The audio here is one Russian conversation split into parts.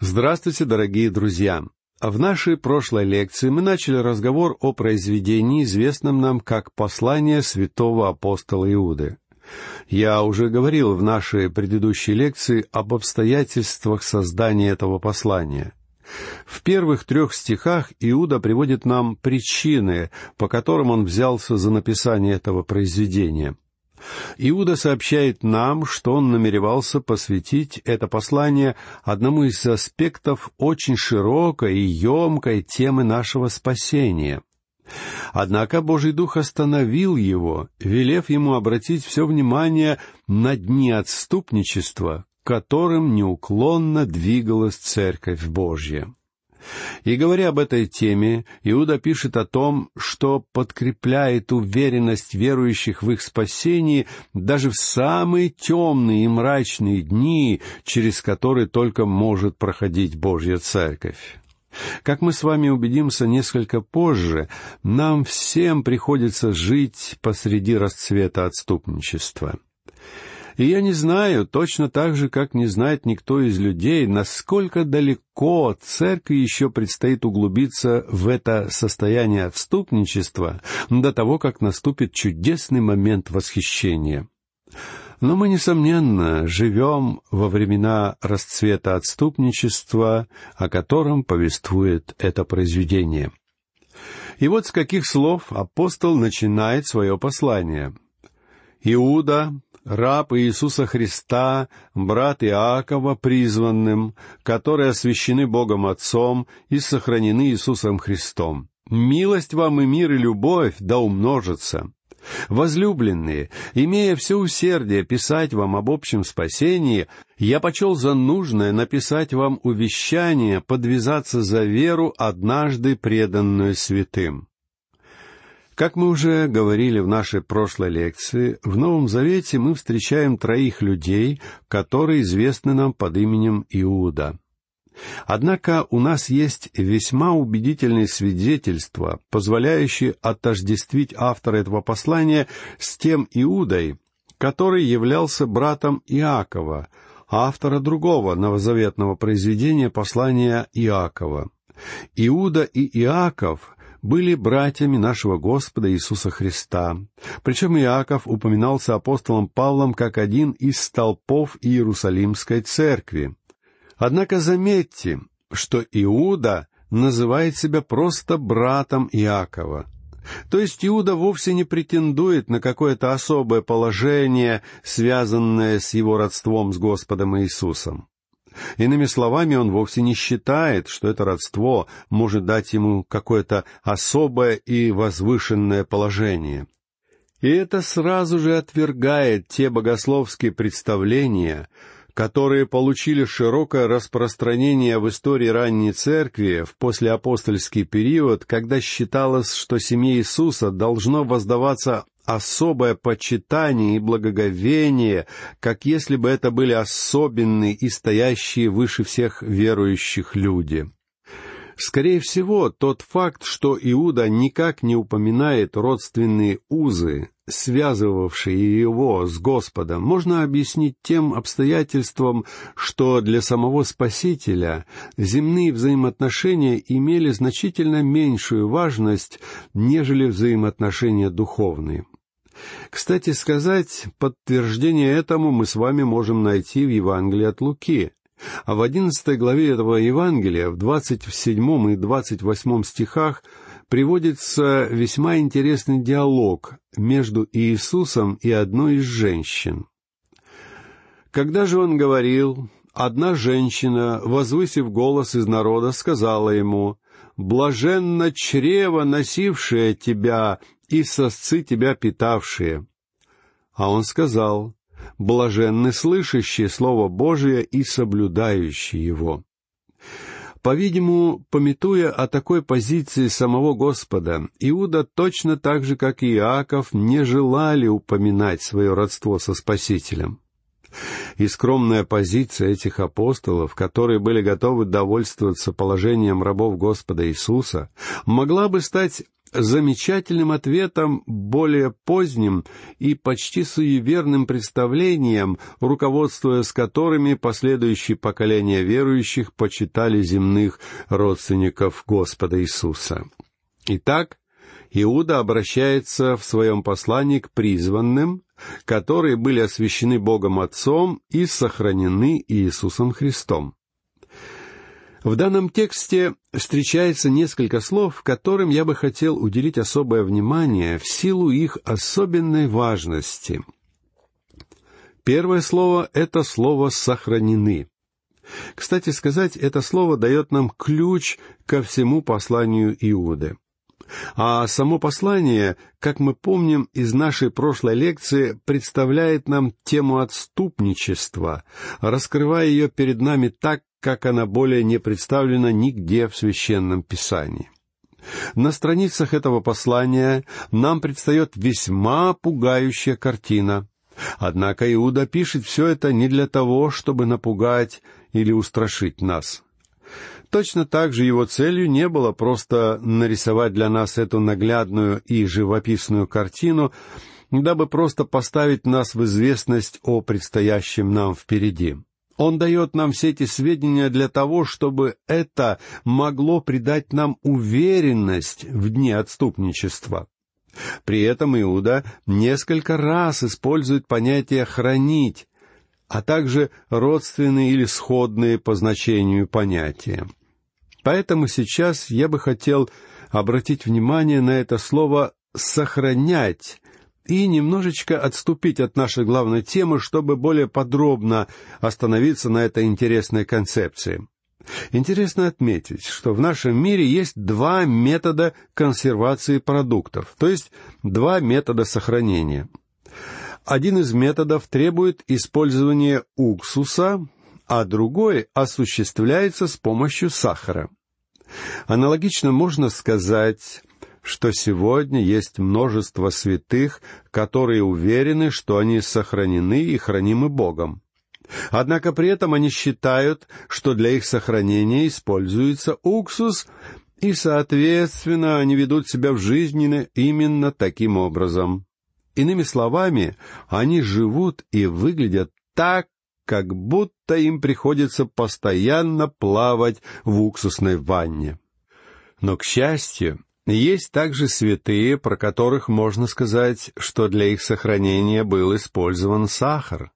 Здравствуйте, дорогие друзья! В нашей прошлой лекции мы начали разговор о произведении, известном нам как «Послание святого апостола Иуды». Я уже говорил в нашей предыдущей лекции об обстоятельствах создания этого послания. В первых трех стихах Иуда приводит нам причины, по которым он взялся за написание этого произведения — Иуда сообщает нам, что он намеревался посвятить это послание одному из аспектов очень широкой и емкой темы нашего спасения. Однако Божий Дух остановил его, велев ему обратить все внимание на дни отступничества, которым неуклонно двигалась Церковь Божья. И говоря об этой теме, Иуда пишет о том, что подкрепляет уверенность верующих в их спасении даже в самые темные и мрачные дни, через которые только может проходить Божья Церковь. Как мы с вами убедимся несколько позже, нам всем приходится жить посреди расцвета отступничества. И я не знаю, точно так же, как не знает никто из людей, насколько далеко церкви еще предстоит углубиться в это состояние отступничества до того, как наступит чудесный момент восхищения. Но мы, несомненно, живем во времена расцвета отступничества, о котором повествует это произведение. И вот с каких слов апостол начинает свое послание. Иуда, раб Иисуса Христа, брат Иакова, призванным, которые освящены Богом Отцом и сохранены Иисусом Христом. Милость вам и мир и любовь да умножатся. Возлюбленные, имея все усердие писать вам об общем спасении, я почел за нужное написать вам увещание подвязаться за веру, однажды преданную святым. Как мы уже говорили в нашей прошлой лекции, в Новом Завете мы встречаем троих людей, которые известны нам под именем Иуда. Однако у нас есть весьма убедительные свидетельства, позволяющие отождествить автора этого послания с тем Иудой, который являлся братом Иакова, автора другого новозаветного произведения послания Иакова. Иуда и Иаков были братьями нашего Господа Иисуса Христа. Причем Иаков упоминался апостолом Павлом как один из столпов Иерусалимской церкви. Однако заметьте, что Иуда называет себя просто братом Иакова. То есть Иуда вовсе не претендует на какое-то особое положение, связанное с его родством с Господом Иисусом. Иными словами, он вовсе не считает, что это родство может дать ему какое-то особое и возвышенное положение. И это сразу же отвергает те богословские представления, которые получили широкое распространение в истории ранней церкви в послеапостольский период, когда считалось, что семье Иисуса должно воздаваться особое почитание и благоговение, как если бы это были особенные и стоящие выше всех верующих люди. Скорее всего, тот факт, что Иуда никак не упоминает родственные узы, связывавшие его с Господом, можно объяснить тем обстоятельством, что для самого Спасителя земные взаимоотношения имели значительно меньшую важность, нежели взаимоотношения духовные. Кстати сказать, подтверждение этому мы с вами можем найти в Евангелии от Луки. А в одиннадцатой главе этого Евангелия, в двадцать седьмом и двадцать восьмом стихах, приводится весьма интересный диалог между Иисусом и одной из женщин. Когда же он говорил, одна женщина, возвысив голос из народа, сказала ему, «Блаженно чрево, носившее тебя, и сосцы тебя питавшие». А он сказал, «Блаженны слышащие Слово Божие и соблюдающие его». По-видимому, пометуя о такой позиции самого Господа, Иуда точно так же, как и Иаков, не желали упоминать свое родство со Спасителем. И скромная позиция этих апостолов, которые были готовы довольствоваться положением рабов Господа Иисуса, могла бы стать замечательным ответом более поздним и почти суеверным представлениям, руководствуясь которыми последующие поколения верующих почитали земных родственников Господа Иисуса. Итак, Иуда обращается в своем послании к призванным, которые были освящены Богом Отцом и сохранены Иисусом Христом. В данном тексте встречается несколько слов, которым я бы хотел уделить особое внимание в силу их особенной важности. Первое слово — это слово «сохранены». Кстати сказать, это слово дает нам ключ ко всему посланию Иуды. А само послание, как мы помним из нашей прошлой лекции, представляет нам тему отступничества, раскрывая ее перед нами так, как она более не представлена нигде в священном писании. На страницах этого послания нам предстает весьма пугающая картина. Однако Иуда пишет все это не для того, чтобы напугать или устрашить нас. Точно так же его целью не было просто нарисовать для нас эту наглядную и живописную картину, дабы просто поставить нас в известность о предстоящем нам впереди. Он дает нам все эти сведения для того, чтобы это могло придать нам уверенность в дне отступничества. При этом Иуда несколько раз использует понятие «хранить», а также родственные или сходные по значению понятия. Поэтому сейчас я бы хотел обратить внимание на это слово «сохранять» и немножечко отступить от нашей главной темы, чтобы более подробно остановиться на этой интересной концепции. Интересно отметить, что в нашем мире есть два метода консервации продуктов, то есть два метода сохранения. Один из методов требует использования уксуса, а другой осуществляется с помощью сахара. Аналогично можно сказать, что сегодня есть множество святых, которые уверены, что они сохранены и хранимы Богом. Однако при этом они считают, что для их сохранения используется уксус, и, соответственно, они ведут себя в жизни именно таким образом. Иными словами, они живут и выглядят так, как будто им приходится постоянно плавать в уксусной ванне. Но, к счастью, есть также святые, про которых можно сказать, что для их сохранения был использован сахар.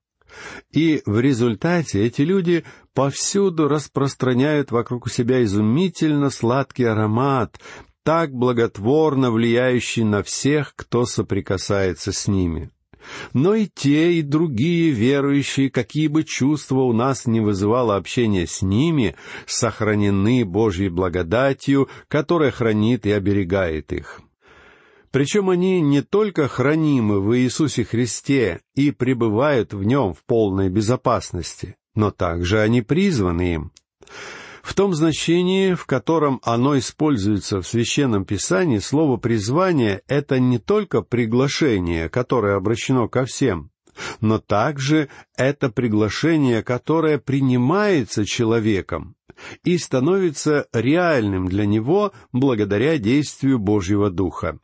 И в результате эти люди повсюду распространяют вокруг себя изумительно сладкий аромат, так благотворно влияющий на всех, кто соприкасается с ними. Но и те, и другие верующие, какие бы чувства у нас не вызывало общение с ними, сохранены Божьей благодатью, которая хранит и оберегает их. Причем они не только хранимы в Иисусе Христе и пребывают в Нем в полной безопасности, но также они призваны им. В том значении, в котором оно используется в Священном Писании, слово «призвание» — это не только приглашение, которое обращено ко всем, но также это приглашение, которое принимается человеком и становится реальным для него благодаря действию Божьего Духа.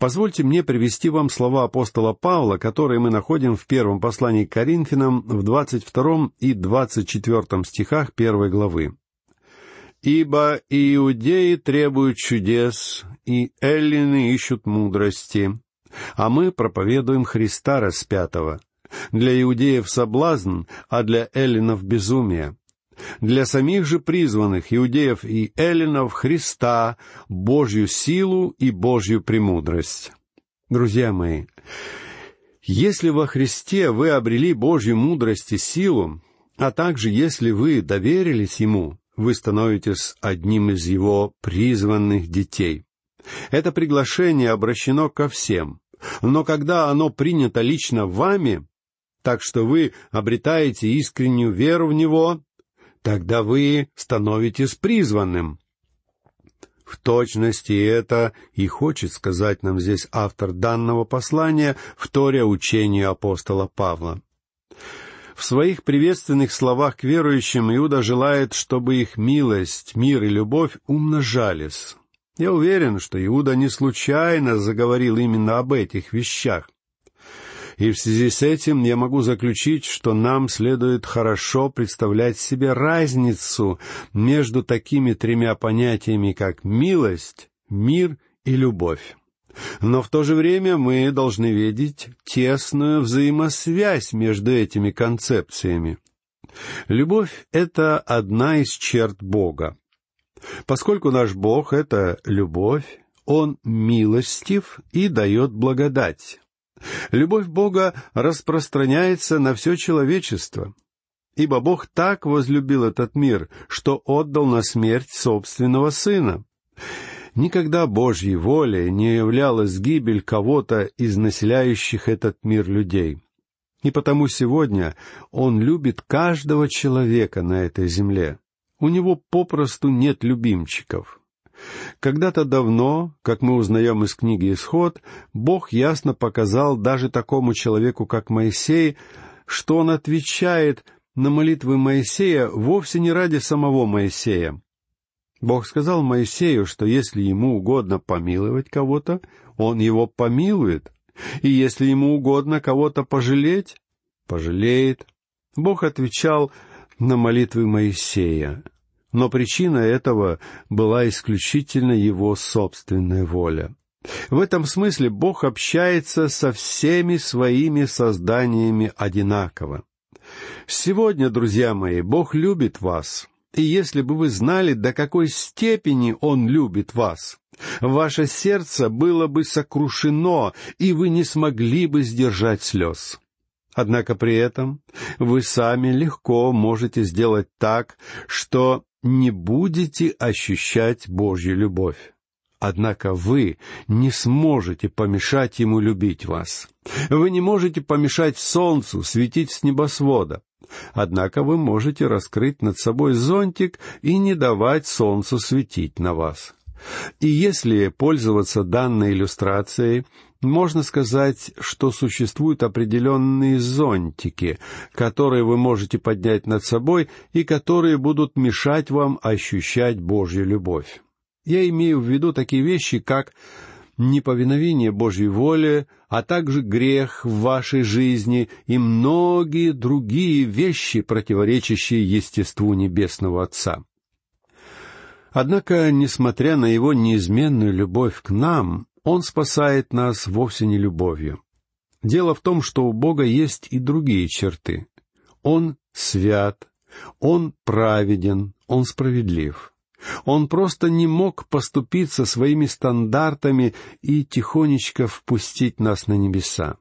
Позвольте мне привести вам слова апостола Павла, которые мы находим в первом послании к Коринфянам в двадцать втором и двадцать четвертом стихах первой главы. «Ибо иудеи требуют чудес, и эллины ищут мудрости, а мы проповедуем Христа распятого. Для иудеев соблазн, а для эллинов безумие для самих же призванных иудеев и эллинов Христа, Божью силу и Божью премудрость. Друзья мои, если во Христе вы обрели Божью мудрость и силу, а также если вы доверились Ему, вы становитесь одним из Его призванных детей. Это приглашение обращено ко всем, но когда оно принято лично вами, так что вы обретаете искреннюю веру в Него, тогда вы становитесь призванным. В точности это и хочет сказать нам здесь автор данного послания, вторя учению апостола Павла. В своих приветственных словах к верующим Иуда желает, чтобы их милость, мир и любовь умножались. Я уверен, что Иуда не случайно заговорил именно об этих вещах. И в связи с этим я могу заключить, что нам следует хорошо представлять себе разницу между такими тремя понятиями, как милость, мир и любовь. Но в то же время мы должны видеть тесную взаимосвязь между этими концепциями. Любовь — это одна из черт Бога. Поскольку наш Бог — это любовь, Он милостив и дает благодать. Любовь Бога распространяется на все человечество, ибо Бог так возлюбил этот мир, что отдал на смерть собственного Сына. Никогда Божьей волей не являлась гибель кого-то из населяющих этот мир людей. И потому сегодня Он любит каждого человека на этой земле. У Него попросту нет любимчиков — когда-то давно, как мы узнаем из книги «Исход», Бог ясно показал даже такому человеку, как Моисей, что он отвечает на молитвы Моисея вовсе не ради самого Моисея. Бог сказал Моисею, что если ему угодно помиловать кого-то, он его помилует, и если ему угодно кого-то пожалеть, пожалеет. Бог отвечал на молитвы Моисея но причина этого была исключительно его собственная воля. В этом смысле Бог общается со всеми своими созданиями одинаково. Сегодня, друзья мои, Бог любит вас, и если бы вы знали, до какой степени Он любит вас, ваше сердце было бы сокрушено, и вы не смогли бы сдержать слез. Однако при этом вы сами легко можете сделать так, что не будете ощущать Божью любовь. Однако вы не сможете помешать Ему любить вас. Вы не можете помешать Солнцу светить с небосвода. Однако вы можете раскрыть над собой зонтик и не давать Солнцу светить на вас. И если пользоваться данной иллюстрацией, можно сказать, что существуют определенные зонтики, которые вы можете поднять над собой и которые будут мешать вам ощущать Божью любовь. Я имею в виду такие вещи, как неповиновение Божьей воле, а также грех в вашей жизни и многие другие вещи, противоречащие естеству Небесного Отца. Однако, несмотря на его неизменную любовь к нам, он спасает нас вовсе не любовью. Дело в том, что у Бога есть и другие черты. Он свят, Он праведен, Он справедлив. Он просто не мог поступиться своими стандартами и тихонечко впустить нас на небеса.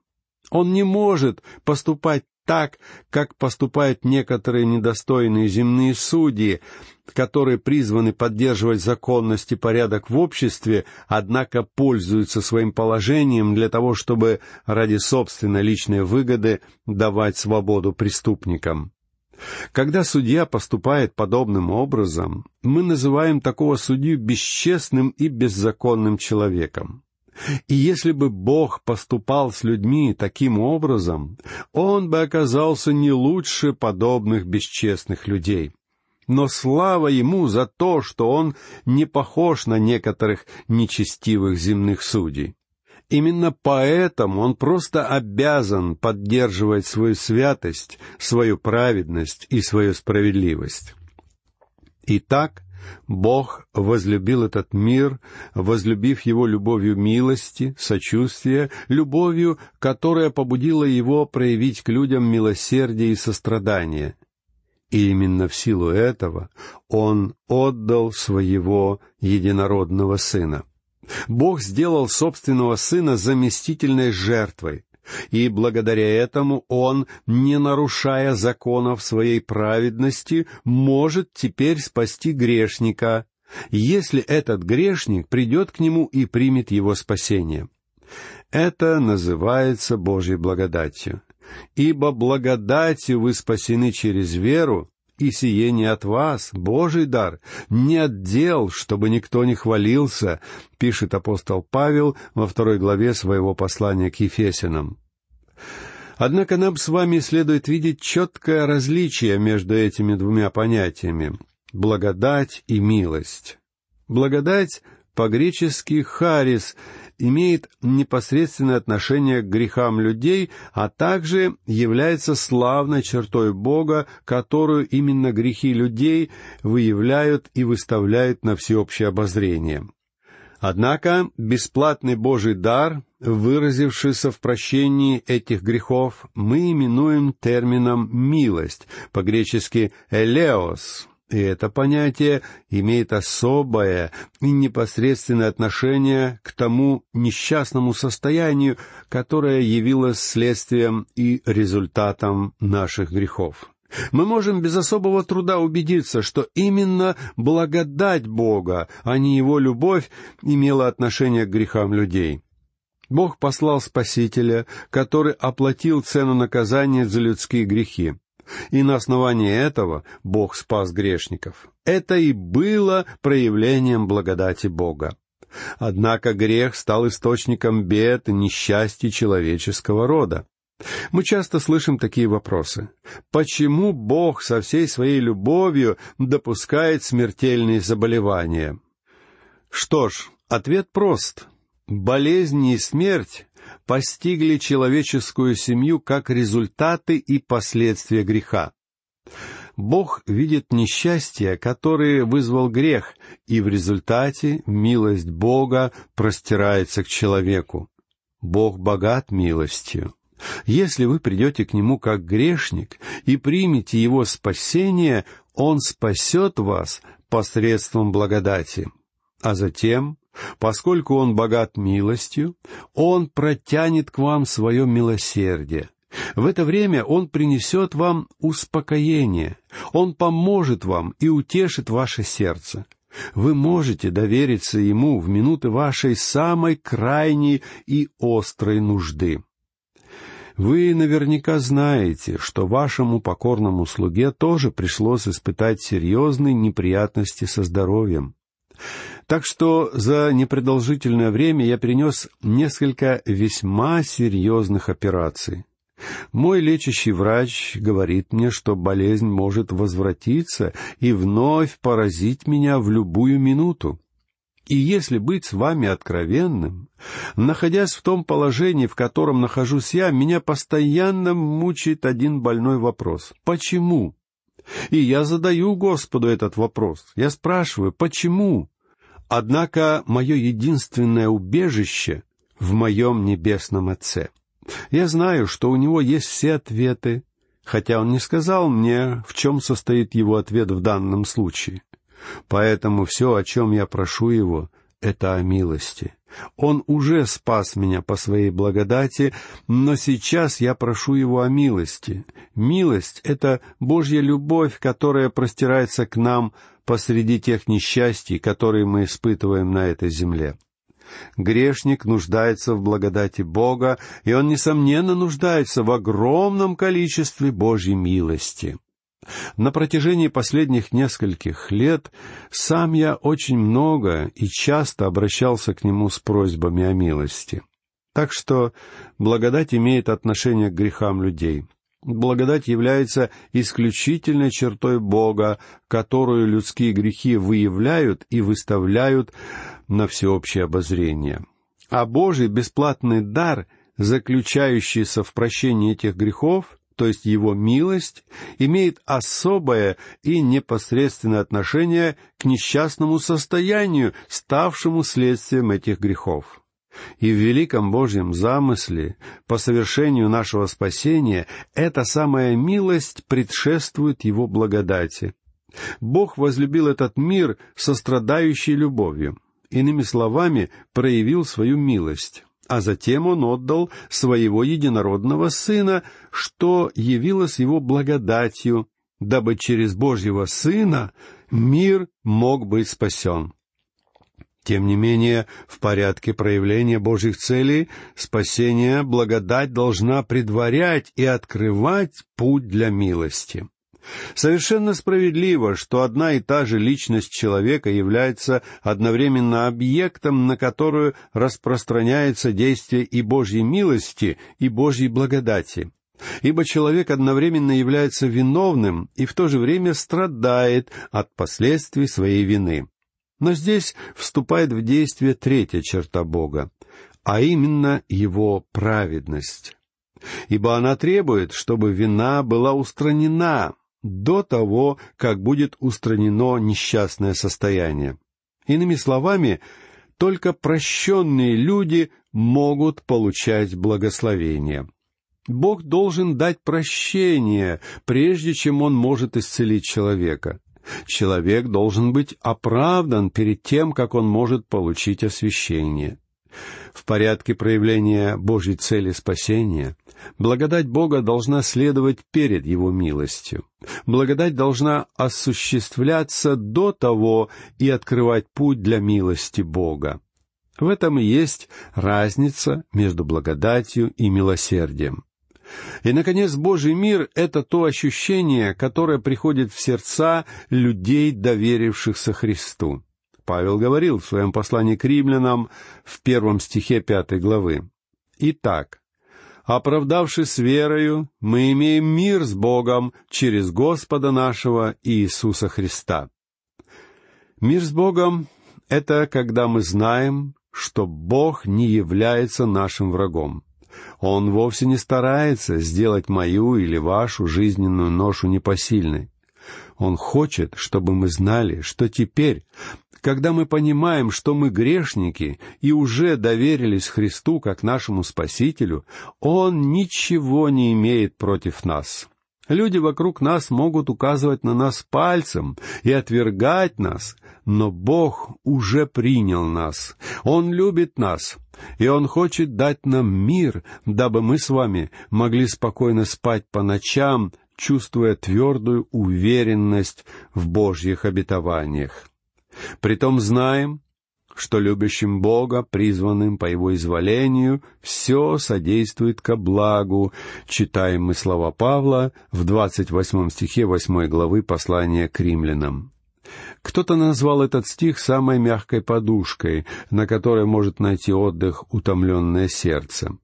Он не может поступать так, как поступают некоторые недостойные земные судьи, которые призваны поддерживать законность и порядок в обществе, однако пользуются своим положением для того, чтобы ради собственной личной выгоды давать свободу преступникам. Когда судья поступает подобным образом, мы называем такого судью бесчестным и беззаконным человеком. И если бы Бог поступал с людьми таким образом, Он бы оказался не лучше подобных бесчестных людей. Но слава Ему за то, что Он не похож на некоторых нечестивых земных судей. Именно поэтому он просто обязан поддерживать свою святость, свою праведность и свою справедливость. Итак, Бог возлюбил этот мир, возлюбив его любовью милости, сочувствия, любовью, которая побудила его проявить к людям милосердие и сострадание. И именно в силу этого он отдал своего единородного сына. Бог сделал собственного сына заместительной жертвой, и благодаря этому он, не нарушая законов своей праведности, может теперь спасти грешника, если этот грешник придет к нему и примет его спасение. Это называется Божьей благодатью. Ибо благодатью вы спасены через веру, и сие не от вас, Божий дар, не от дел, чтобы никто не хвалился, пишет апостол Павел во второй главе своего послания к Ефесянам. Однако нам с вами следует видеть четкое различие между этими двумя понятиями — благодать и милость. Благодать по-гречески «харис», имеет непосредственное отношение к грехам людей, а также является славной чертой Бога, которую именно грехи людей выявляют и выставляют на всеобщее обозрение. Однако бесплатный Божий дар, выразившийся в прощении этих грехов, мы именуем термином «милость», по-гречески «элеос», и это понятие имеет особое и непосредственное отношение к тому несчастному состоянию, которое явилось следствием и результатом наших грехов. Мы можем без особого труда убедиться, что именно благодать Бога, а не Его любовь, имела отношение к грехам людей. Бог послал Спасителя, который оплатил цену наказания за людские грехи. И на основании этого Бог спас грешников. Это и было проявлением благодати Бога. Однако грех стал источником бед и несчастья человеческого рода. Мы часто слышим такие вопросы. Почему Бог со всей своей любовью допускает смертельные заболевания? Что ж, ответ прост. Болезни и смерть постигли человеческую семью как результаты и последствия греха. Бог видит несчастья, которые вызвал грех, и в результате милость Бога простирается к человеку. Бог богат милостью. Если вы придете к Нему как грешник и примете Его спасение, Он спасет вас посредством благодати. А затем, поскольку Он богат милостью, Он протянет к вам свое милосердие. В это время Он принесет вам успокоение, Он поможет вам и утешит ваше сердце. Вы можете довериться Ему в минуты вашей самой крайней и острой нужды. Вы наверняка знаете, что вашему покорному слуге тоже пришлось испытать серьезные неприятности со здоровьем. Так что за непродолжительное время я перенес несколько весьма серьезных операций. Мой лечащий врач говорит мне, что болезнь может возвратиться и вновь поразить меня в любую минуту. И если быть с вами откровенным, находясь в том положении, в котором нахожусь я, меня постоянно мучает один больной вопрос. Почему? И я задаю Господу этот вопрос. Я спрашиваю, почему? Однако мое единственное убежище в моем небесном Отце. Я знаю, что у него есть все ответы, хотя он не сказал мне, в чем состоит его ответ в данном случае. Поэтому все, о чем я прошу Его, это о милости. Он уже спас меня по своей благодати, но сейчас я прошу Его о милости. Милость — это Божья любовь, которая простирается к нам посреди тех несчастий, которые мы испытываем на этой земле. Грешник нуждается в благодати Бога, и он, несомненно, нуждается в огромном количестве Божьей милости. На протяжении последних нескольких лет сам я очень много и часто обращался к нему с просьбами о милости. Так что благодать имеет отношение к грехам людей. Благодать является исключительной чертой Бога, которую людские грехи выявляют и выставляют на всеобщее обозрение. А Божий бесплатный дар, заключающийся в прощении этих грехов, то есть его милость, имеет особое и непосредственное отношение к несчастному состоянию, ставшему следствием этих грехов. И в великом Божьем замысле по совершению нашего спасения эта самая милость предшествует Его благодати. Бог возлюбил этот мир сострадающей любовью. Иными словами, проявил свою милость а затем он отдал своего единородного Сына, что явилось его благодатью, дабы через Божьего Сына мир мог быть спасен. Тем не менее, в порядке проявления Божьих целей спасение благодать должна предварять и открывать путь для милости. Совершенно справедливо, что одна и та же личность человека является одновременно объектом, на которую распространяется действие и Божьей милости, и Божьей благодати. Ибо человек одновременно является виновным и в то же время страдает от последствий своей вины. Но здесь вступает в действие третья черта Бога, а именно Его праведность. Ибо она требует, чтобы вина была устранена до того, как будет устранено несчастное состояние. Иными словами, только прощенные люди могут получать благословение. Бог должен дать прощение, прежде чем Он может исцелить человека. Человек должен быть оправдан перед тем, как он может получить освящение. В порядке проявления Божьей цели спасения благодать Бога должна следовать перед Его милостью. Благодать должна осуществляться до того и открывать путь для милости Бога. В этом и есть разница между благодатью и милосердием. И, наконец, Божий мир — это то ощущение, которое приходит в сердца людей, доверившихся Христу. Павел говорил в своем послании к римлянам в первом стихе пятой главы. «Итак, оправдавшись верою, мы имеем мир с Богом через Господа нашего Иисуса Христа». Мир с Богом — это когда мы знаем, что Бог не является нашим врагом. Он вовсе не старается сделать мою или вашу жизненную ношу непосильной. Он хочет, чтобы мы знали, что теперь, когда мы понимаем, что мы грешники и уже доверились Христу как нашему Спасителю, Он ничего не имеет против нас. Люди вокруг нас могут указывать на нас пальцем и отвергать нас, но Бог уже принял нас. Он любит нас, и Он хочет дать нам мир, дабы мы с вами могли спокойно спать по ночам, чувствуя твердую уверенность в Божьих обетованиях. Притом знаем, что любящим Бога, призванным по Его изволению, все содействует ко благу. Читаем мы слова Павла в двадцать восьмом стихе восьмой главы послания к римлянам. Кто-то назвал этот стих самой мягкой подушкой, на которой может найти отдых утомленное сердце.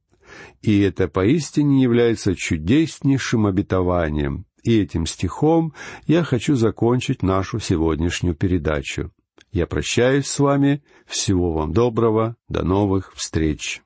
И это поистине является чудеснейшим обетованием. И этим стихом я хочу закончить нашу сегодняшнюю передачу. Я прощаюсь с вами. Всего вам доброго. До новых встреч.